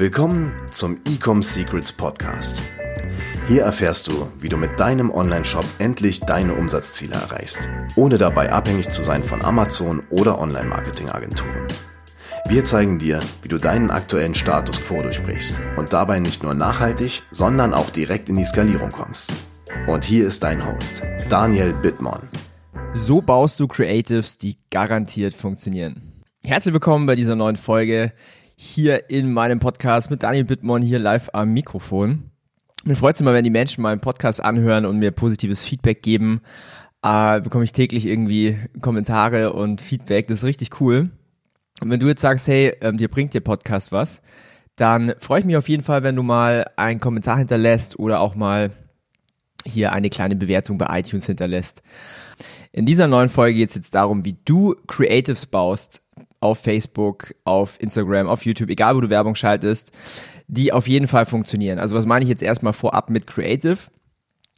Willkommen zum Ecom Secrets Podcast. Hier erfährst du, wie du mit deinem Online-Shop endlich deine Umsatzziele erreichst, ohne dabei abhängig zu sein von Amazon oder Online-Marketing-Agenturen. Wir zeigen dir, wie du deinen aktuellen Status quo durchbrichst und dabei nicht nur nachhaltig, sondern auch direkt in die Skalierung kommst. Und hier ist dein Host, Daniel Bittmann. So baust du Creatives, die garantiert funktionieren. Herzlich willkommen bei dieser neuen Folge hier in meinem Podcast mit Daniel Bittmann hier live am Mikrofon. Mir freut es immer, wenn die Menschen meinen Podcast anhören und mir positives Feedback geben. Äh, bekomme ich täglich irgendwie Kommentare und Feedback. Das ist richtig cool. Und wenn du jetzt sagst, hey, ähm, dir bringt der Podcast was, dann freue ich mich auf jeden Fall, wenn du mal einen Kommentar hinterlässt oder auch mal hier eine kleine Bewertung bei iTunes hinterlässt. In dieser neuen Folge geht es jetzt darum, wie du Creatives baust, auf Facebook, auf Instagram, auf YouTube, egal wo du Werbung schaltest, die auf jeden Fall funktionieren. Also was meine ich jetzt erstmal vorab mit Creative?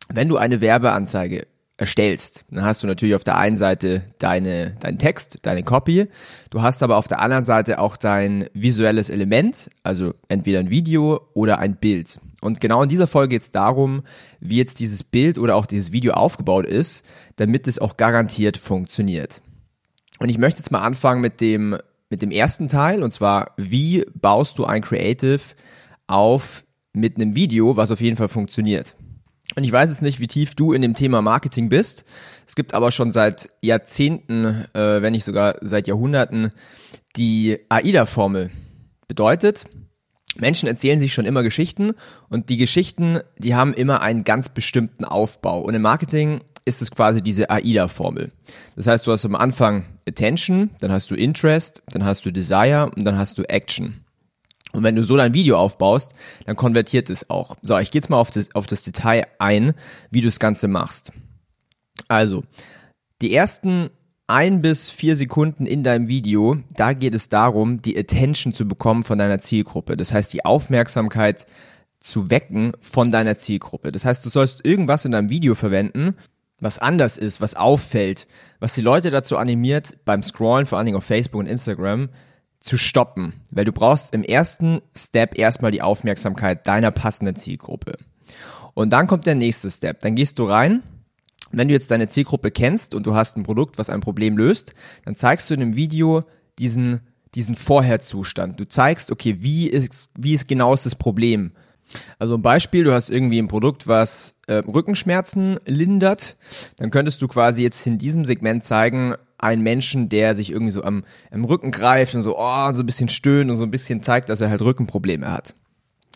Wenn du eine Werbeanzeige erstellst, dann hast du natürlich auf der einen Seite deine, deinen Text, deine Copy. Du hast aber auf der anderen Seite auch dein visuelles Element, also entweder ein Video oder ein Bild. Und genau in dieser Folge geht es darum, wie jetzt dieses Bild oder auch dieses Video aufgebaut ist, damit es auch garantiert funktioniert. Und ich möchte jetzt mal anfangen mit dem, mit dem ersten Teil, und zwar, wie baust du ein Creative auf mit einem Video, was auf jeden Fall funktioniert. Und ich weiß jetzt nicht, wie tief du in dem Thema Marketing bist. Es gibt aber schon seit Jahrzehnten, äh, wenn nicht sogar seit Jahrhunderten, die AIDA-Formel. Bedeutet, Menschen erzählen sich schon immer Geschichten und die Geschichten, die haben immer einen ganz bestimmten Aufbau. Und im Marketing ist es quasi diese AIDA-Formel. Das heißt, du hast am Anfang Attention, dann hast du Interest, dann hast du Desire und dann hast du Action. Und wenn du so dein Video aufbaust, dann konvertiert es auch. So, ich gehe jetzt mal auf das, auf das Detail ein, wie du das Ganze machst. Also, die ersten ein bis vier Sekunden in deinem Video, da geht es darum, die Attention zu bekommen von deiner Zielgruppe. Das heißt, die Aufmerksamkeit zu wecken von deiner Zielgruppe. Das heißt, du sollst irgendwas in deinem Video verwenden, was anders ist, was auffällt, was die Leute dazu animiert, beim Scrollen, vor allen Dingen auf Facebook und Instagram, zu stoppen. Weil du brauchst im ersten Step erstmal die Aufmerksamkeit deiner passenden Zielgruppe. Und dann kommt der nächste Step. Dann gehst du rein. Wenn du jetzt deine Zielgruppe kennst und du hast ein Produkt, was ein Problem löst, dann zeigst du in dem Video diesen, diesen Vorherzustand. Du zeigst, okay, wie ist, wie ist genau ist das Problem? Also ein Beispiel, du hast irgendwie ein Produkt, was äh, Rückenschmerzen lindert, dann könntest du quasi jetzt in diesem Segment zeigen, einen Menschen, der sich irgendwie so am, am Rücken greift und so, oh, so ein bisschen stöhnt und so ein bisschen zeigt, dass er halt Rückenprobleme hat.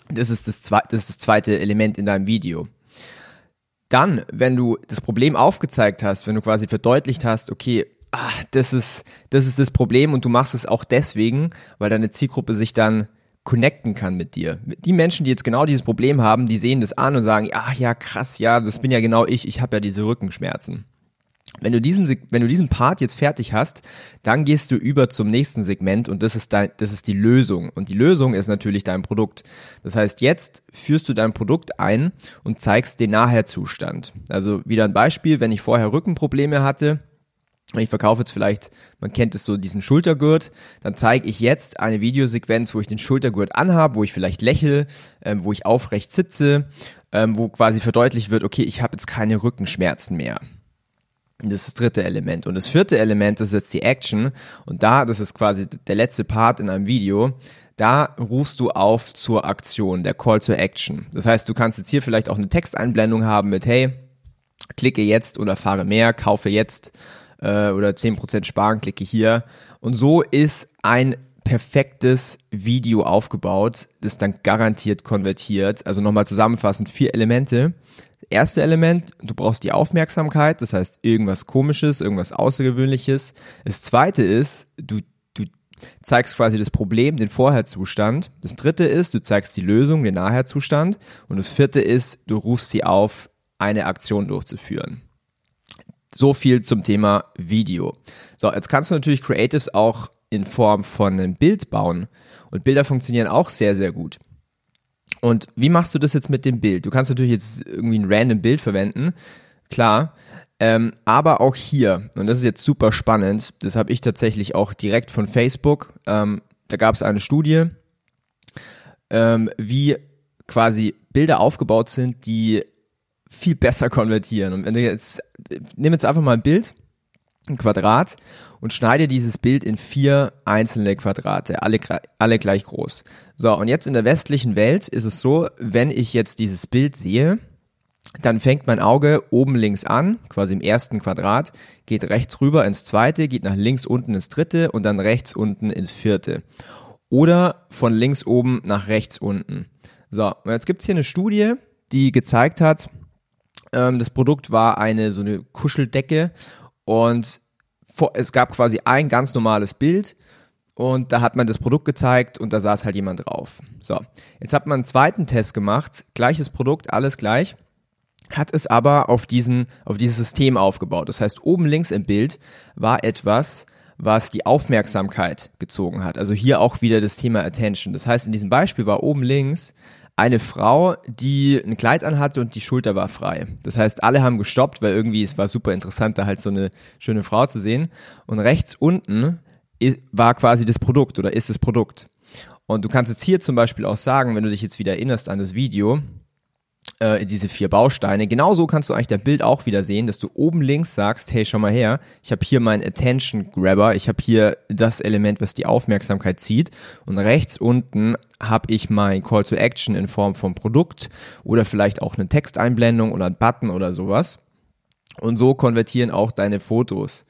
Das ist das, zweite, das ist das zweite Element in deinem Video. Dann, wenn du das Problem aufgezeigt hast, wenn du quasi verdeutlicht hast, okay, ah, das ist, das ist das Problem und du machst es auch deswegen, weil deine Zielgruppe sich dann connecten kann mit dir. Die Menschen, die jetzt genau dieses Problem haben, die sehen das an und sagen, ach ja, krass, ja, das bin ja genau ich, ich habe ja diese Rückenschmerzen. Wenn du diesen, wenn du diesen Part jetzt fertig hast, dann gehst du über zum nächsten Segment und das ist dein, das ist die Lösung. Und die Lösung ist natürlich dein Produkt. Das heißt, jetzt führst du dein Produkt ein und zeigst den Nachherzustand. Also wieder ein Beispiel, wenn ich vorher Rückenprobleme hatte, ich verkaufe jetzt vielleicht, man kennt es so, diesen Schultergurt, dann zeige ich jetzt eine Videosequenz, wo ich den Schultergurt anhabe, wo ich vielleicht lächle, ähm, wo ich aufrecht sitze, ähm, wo quasi verdeutlicht wird, okay, ich habe jetzt keine Rückenschmerzen mehr. Das ist das dritte Element. Und das vierte Element ist jetzt die Action. Und da, das ist quasi der letzte Part in einem Video, da rufst du auf zur Aktion, der Call to Action. Das heißt, du kannst jetzt hier vielleicht auch eine Texteinblendung haben mit, hey, klicke jetzt oder fahre mehr, kaufe jetzt äh, oder 10% sparen, klicke hier. Und so ist ein perfektes Video aufgebaut, das dann garantiert konvertiert. Also nochmal zusammenfassend, vier Elemente. Erste Element, du brauchst die Aufmerksamkeit, das heißt irgendwas komisches, irgendwas außergewöhnliches. Das zweite ist, du, du zeigst quasi das Problem, den Vorherzustand. Das dritte ist, du zeigst die Lösung, den Nachherzustand. Und das vierte ist, du rufst sie auf, eine Aktion durchzuführen. So viel zum Thema Video. So, jetzt kannst du natürlich Creatives auch in Form von einem Bild bauen. Und Bilder funktionieren auch sehr, sehr gut. Und wie machst du das jetzt mit dem Bild? Du kannst natürlich jetzt irgendwie ein random Bild verwenden, klar. Ähm, aber auch hier, und das ist jetzt super spannend, das habe ich tatsächlich auch direkt von Facebook, ähm, da gab es eine Studie, ähm, wie quasi Bilder aufgebaut sind, die viel besser konvertieren. Und wenn du jetzt, nimm jetzt einfach mal ein Bild, ein Quadrat und schneide dieses Bild in vier einzelne Quadrate, alle, alle gleich groß. So, und jetzt in der westlichen Welt ist es so, wenn ich jetzt dieses Bild sehe, dann fängt mein Auge oben links an, quasi im ersten Quadrat, geht rechts rüber ins zweite, geht nach links unten ins dritte und dann rechts unten ins vierte. Oder von links oben nach rechts unten. So, und jetzt gibt's hier eine Studie, die gezeigt hat, ähm, das Produkt war eine so eine Kuscheldecke und vor, es gab quasi ein ganz normales Bild und da hat man das Produkt gezeigt und da saß halt jemand drauf. So, jetzt hat man einen zweiten Test gemacht, gleiches Produkt, alles gleich hat es aber auf diesen, auf dieses System aufgebaut. Das heißt, oben links im Bild war etwas, was die Aufmerksamkeit gezogen hat. Also hier auch wieder das Thema Attention. Das heißt, in diesem Beispiel war oben links eine Frau, die ein Kleid anhatte und die Schulter war frei. Das heißt, alle haben gestoppt, weil irgendwie es war super interessant, da halt so eine schöne Frau zu sehen. Und rechts unten war quasi das Produkt oder ist das Produkt. Und du kannst jetzt hier zum Beispiel auch sagen, wenn du dich jetzt wieder erinnerst an das Video, äh, diese vier Bausteine. Genauso kannst du eigentlich dein Bild auch wieder sehen, dass du oben links sagst, hey, schau mal her, ich habe hier meinen Attention Grabber, ich habe hier das Element, was die Aufmerksamkeit zieht und rechts unten habe ich mein Call to Action in Form von Produkt oder vielleicht auch eine Texteinblendung oder ein Button oder sowas. Und so konvertieren auch deine Fotos.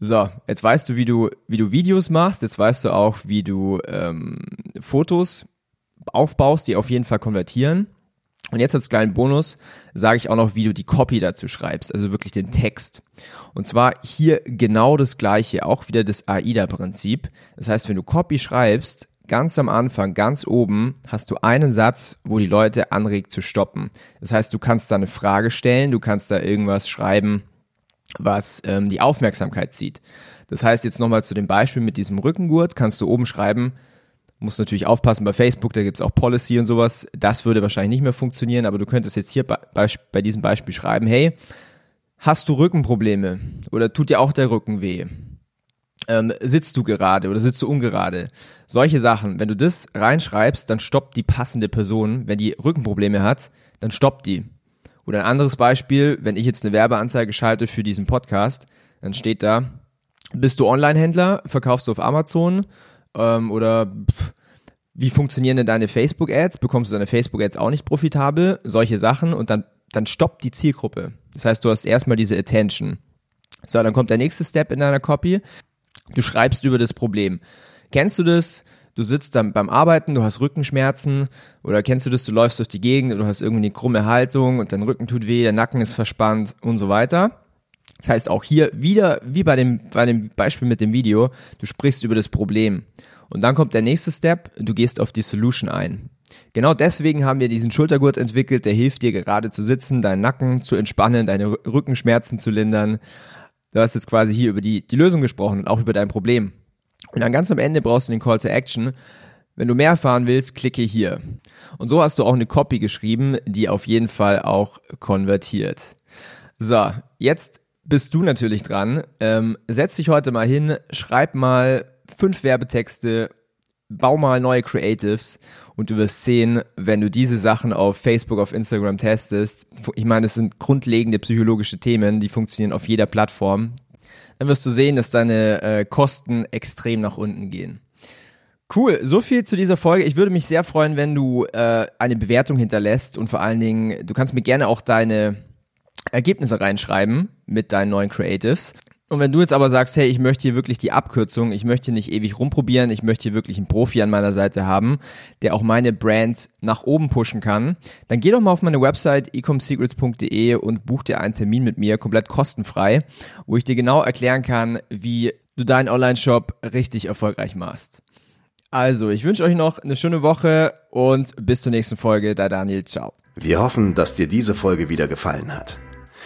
So, jetzt weißt du, wie du, wie du Videos machst, jetzt weißt du auch, wie du ähm, Fotos aufbaust, die auf jeden Fall konvertieren. Und jetzt als kleinen Bonus sage ich auch noch, wie du die Copy dazu schreibst, also wirklich den Text. Und zwar hier genau das gleiche, auch wieder das AIDA-Prinzip. Das heißt, wenn du Copy schreibst, ganz am Anfang, ganz oben, hast du einen Satz, wo die Leute anregt zu stoppen. Das heißt, du kannst da eine Frage stellen, du kannst da irgendwas schreiben, was ähm, die Aufmerksamkeit zieht. Das heißt, jetzt nochmal zu dem Beispiel mit diesem Rückengurt, kannst du oben schreiben, muss natürlich aufpassen bei Facebook, da gibt's auch Policy und sowas. Das würde wahrscheinlich nicht mehr funktionieren, aber du könntest jetzt hier bei, bei diesem Beispiel schreiben, hey, hast du Rückenprobleme oder tut dir auch der Rücken weh? Ähm, sitzt du gerade oder sitzt du ungerade? Solche Sachen, wenn du das reinschreibst, dann stoppt die passende Person. Wenn die Rückenprobleme hat, dann stoppt die. Oder ein anderes Beispiel, wenn ich jetzt eine Werbeanzeige schalte für diesen Podcast, dann steht da, bist du Online-Händler, verkaufst du auf Amazon ähm, oder pff, wie funktionieren denn deine Facebook-Ads? Bekommst du deine Facebook-Ads auch nicht profitabel? Solche Sachen und dann, dann stoppt die Zielgruppe. Das heißt, du hast erstmal diese Attention. So, dann kommt der nächste Step in deiner Copy. Du schreibst über das Problem. Kennst du das? Du sitzt dann beim Arbeiten, du hast Rückenschmerzen oder kennst du das, du läufst durch die Gegend du hast irgendwie eine krumme Haltung und dein Rücken tut weh, der Nacken ist verspannt und so weiter. Das heißt auch hier wieder, wie bei dem, bei dem Beispiel mit dem Video, du sprichst über das Problem. Und dann kommt der nächste Step, du gehst auf die Solution ein. Genau deswegen haben wir diesen Schultergurt entwickelt, der hilft dir gerade zu sitzen, deinen Nacken zu entspannen, deine Rückenschmerzen zu lindern. Du hast jetzt quasi hier über die, die Lösung gesprochen und auch über dein Problem. Und dann ganz am Ende brauchst du den Call to Action. Wenn du mehr erfahren willst, klicke hier. Und so hast du auch eine Copy geschrieben, die auf jeden Fall auch konvertiert. So, jetzt bist du natürlich dran. Ähm, setz dich heute mal hin, schreib mal fünf Werbetexte, bau mal neue Creatives und du wirst sehen, wenn du diese Sachen auf Facebook, auf Instagram testest, ich meine, das sind grundlegende psychologische Themen, die funktionieren auf jeder Plattform, dann wirst du sehen, dass deine äh, Kosten extrem nach unten gehen. Cool, so viel zu dieser Folge. Ich würde mich sehr freuen, wenn du äh, eine Bewertung hinterlässt und vor allen Dingen, du kannst mir gerne auch deine Ergebnisse reinschreiben mit deinen neuen Creatives. Und wenn du jetzt aber sagst, hey, ich möchte hier wirklich die Abkürzung, ich möchte nicht ewig rumprobieren, ich möchte hier wirklich einen Profi an meiner Seite haben, der auch meine Brand nach oben pushen kann, dann geh doch mal auf meine Website ecomsecrets.de und buch dir einen Termin mit mir, komplett kostenfrei, wo ich dir genau erklären kann, wie du deinen Online-Shop richtig erfolgreich machst. Also, ich wünsche euch noch eine schöne Woche und bis zur nächsten Folge. Da Daniel, ciao. Wir hoffen, dass dir diese Folge wieder gefallen hat.